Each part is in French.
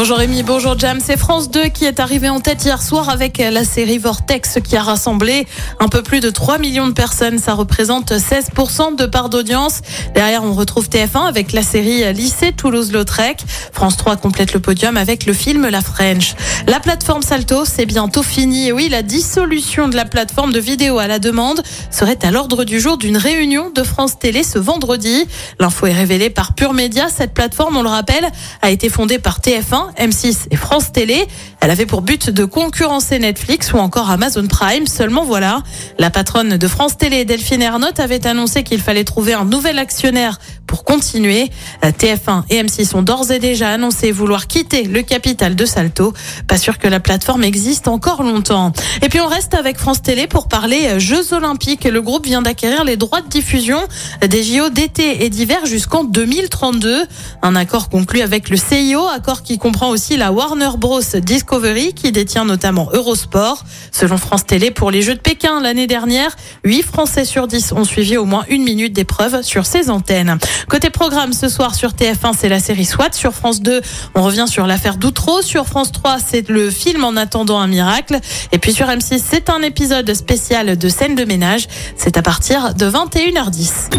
Bonjour Rémi, bonjour Jam. C'est France 2 qui est arrivé en tête hier soir avec la série Vortex qui a rassemblé un peu plus de 3 millions de personnes. Ça représente 16% de part d'audience. Derrière, on retrouve TF1 avec la série Lycée Toulouse-Lautrec. France 3 complète le podium avec le film La French. La plateforme Salto, c'est bientôt fini. Et oui, la dissolution de la plateforme de vidéo à la demande serait à l'ordre du jour d'une réunion de France Télé ce vendredi. L'info est révélée par Pure Média. Cette plateforme, on le rappelle, a été fondée par TF1 M6 et France Télé. Elle avait pour but de concurrencer Netflix ou encore Amazon Prime. Seulement voilà, la patronne de France Télé, Delphine Ernotte, avait annoncé qu'il fallait trouver un nouvel actionnaire pour continuer. TF1 et M6 ont d'ores et déjà annoncé vouloir quitter le capital de Salto. Pas sûr que la plateforme existe encore longtemps. Et puis on reste avec France Télé pour parler Jeux Olympiques. Le groupe vient d'acquérir les droits de diffusion des JO d'été et d'hiver jusqu'en 2032. Un accord conclu avec le CIO, accord qui comprend aussi la Warner Bros Discovery qui détient notamment Eurosport. Selon France Télé, pour les Jeux de Pékin l'année dernière, 8 Français sur 10 ont suivi au moins une minute d'épreuve sur ces antennes. Côté programme, ce soir sur TF1, c'est la série SWAT. Sur France 2, on revient sur l'affaire Doutreau. Sur France 3, c'est le film En attendant un miracle. Et puis sur M6, c'est un épisode spécial de scène de ménage. C'est à partir de 21h10.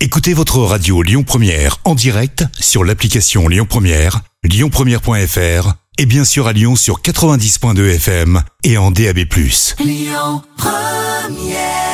Écoutez votre radio Lyon Première en direct sur l'application Lyon Première, lyonpremière.fr et bien sûr à Lyon sur 90.2 FM et en DAB+. Lyon Première